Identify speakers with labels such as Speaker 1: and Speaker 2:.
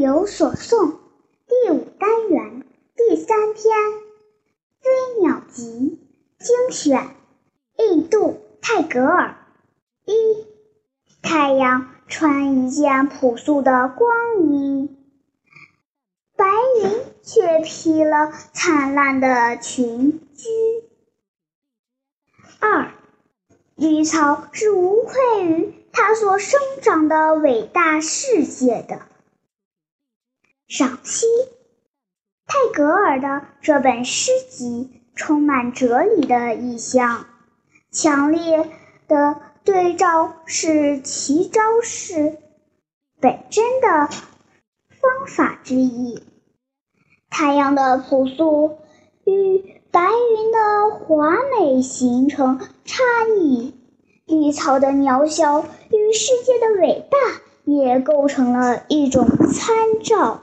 Speaker 1: 有所诵》第五单元第三篇《飞鸟集》精选，印度泰戈尔。一，太阳穿一件朴素的光衣，白云却披了灿烂的裙裾。二，绿草是无愧于它所生长的伟大世界的。赏析：泰戈尔的这本诗集充满哲理的意象，强烈的对照是奇招式本真的方法之一。太阳的朴素与白云的华美形成差异，绿草的渺小与世界的伟大也构成了一种参照。